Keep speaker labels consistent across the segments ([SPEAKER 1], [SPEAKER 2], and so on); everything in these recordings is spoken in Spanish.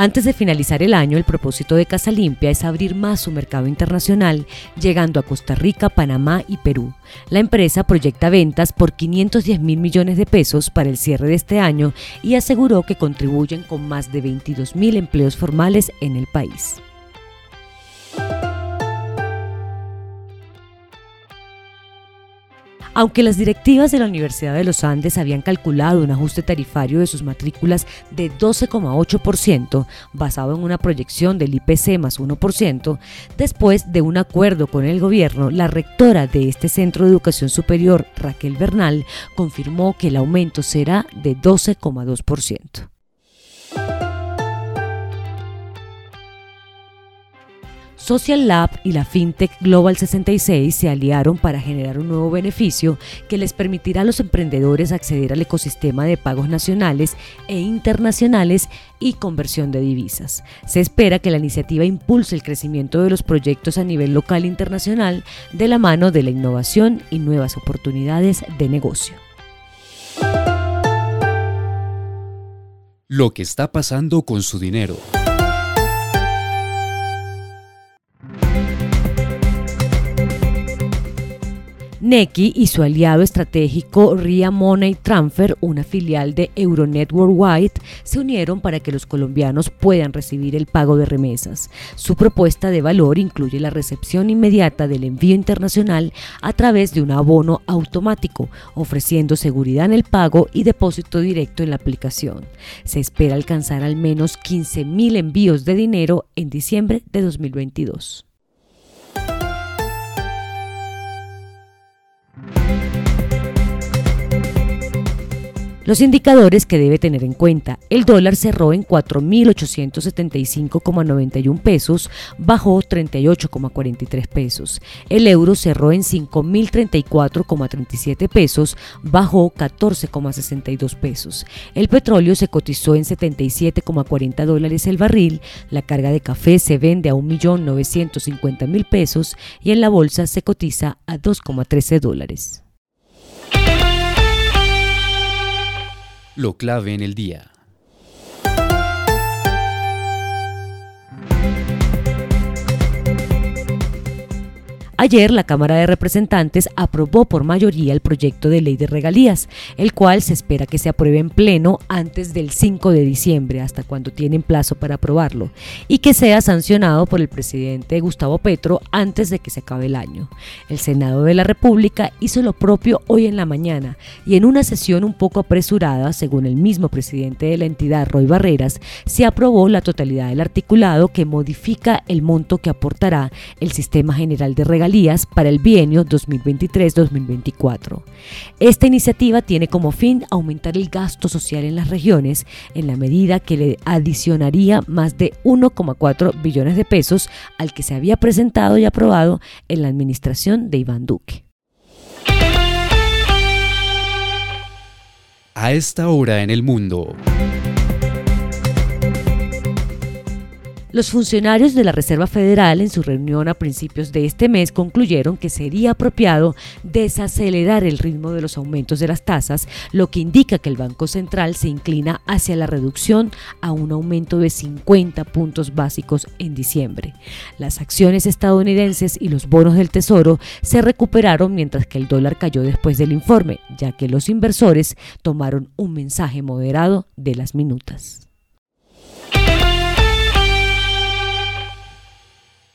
[SPEAKER 1] Antes de finalizar el año, el propósito de Casa Limpia es abrir más su mercado internacional, llegando a Costa Rica, Panamá y Perú. La empresa proyecta ventas por 510 mil millones de pesos para el cierre de este año y aseguró que contribuyen con más de 22 mil empleos formales en el país. Aunque las directivas de la Universidad de los Andes habían calculado un ajuste tarifario de sus matrículas de 12,8%, basado en una proyección del IPC más 1%, después de un acuerdo con el gobierno, la rectora de este centro de educación superior, Raquel Bernal, confirmó que el aumento será de 12,2%. Social Lab y la FinTech Global 66 se aliaron para generar un nuevo beneficio que les permitirá a los emprendedores acceder al ecosistema de pagos nacionales e internacionales y conversión de divisas. Se espera que la iniciativa impulse el crecimiento de los proyectos a nivel local e internacional de la mano de la innovación y nuevas oportunidades de negocio.
[SPEAKER 2] Lo que está pasando con su dinero.
[SPEAKER 1] Neki y su aliado estratégico RIA Money Transfer, una filial de Euronet Worldwide, se unieron para que los colombianos puedan recibir el pago de remesas. Su propuesta de valor incluye la recepción inmediata del envío internacional a través de un abono automático, ofreciendo seguridad en el pago y depósito directo en la aplicación. Se espera alcanzar al menos 15.000 envíos de dinero en diciembre de 2022. Los indicadores que debe tener en cuenta. El dólar cerró en 4.875,91 pesos, bajó 38,43 pesos. El euro cerró en 5.034,37 pesos, bajó 14,62 pesos. El petróleo se cotizó en 77,40 dólares el barril. La carga de café se vende a 1.950.000 pesos y en la bolsa se cotiza a 2,13 dólares.
[SPEAKER 2] Lo clave en el día.
[SPEAKER 1] Ayer la Cámara de Representantes aprobó por mayoría el proyecto de ley de regalías, el cual se espera que se apruebe en pleno antes del 5 de diciembre, hasta cuando tienen plazo para aprobarlo, y que sea sancionado por el presidente Gustavo Petro antes de que se acabe el año. El Senado de la República hizo lo propio hoy en la mañana y en una sesión un poco apresurada, según el mismo presidente de la entidad, Roy Barreras, se aprobó la totalidad del articulado que modifica el monto que aportará el Sistema General de Regalías para el bienio 2023-2024. Esta iniciativa tiene como fin aumentar el gasto social en las regiones en la medida que le adicionaría más de 1,4 billones de pesos al que se había presentado y aprobado en la administración de Iván Duque.
[SPEAKER 2] A esta hora en el mundo.
[SPEAKER 1] Los funcionarios de la Reserva Federal en su reunión a principios de este mes concluyeron que sería apropiado desacelerar el ritmo de los aumentos de las tasas, lo que indica que el Banco Central se inclina hacia la reducción a un aumento de 50 puntos básicos en diciembre. Las acciones estadounidenses y los bonos del Tesoro se recuperaron mientras que el dólar cayó después del informe, ya que los inversores tomaron un mensaje moderado de las minutas.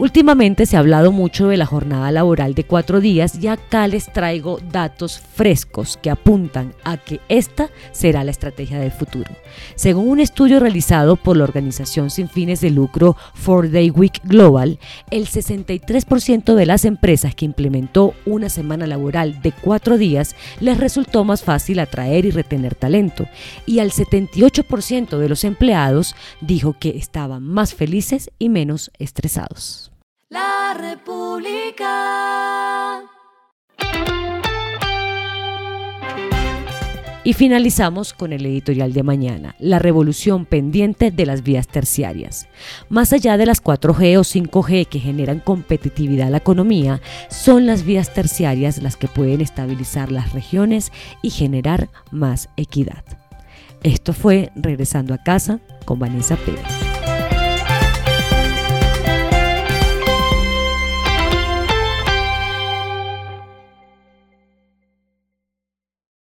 [SPEAKER 1] Últimamente se ha hablado mucho de la jornada laboral de cuatro días y acá les traigo datos frescos que apuntan a que esta será la estrategia del futuro. Según un estudio realizado por la organización sin fines de lucro Four Day Week Global, el 63% de las empresas que implementó una semana laboral de cuatro días les resultó más fácil atraer y retener talento y al 78% de los empleados dijo que estaban más felices y menos estresados. La República. Y finalizamos con el editorial de mañana, la revolución pendiente de las vías terciarias. Más allá de las 4G o 5G que generan competitividad a la economía, son las vías terciarias las que pueden estabilizar las regiones y generar más equidad. Esto fue Regresando a casa con Vanessa Pérez.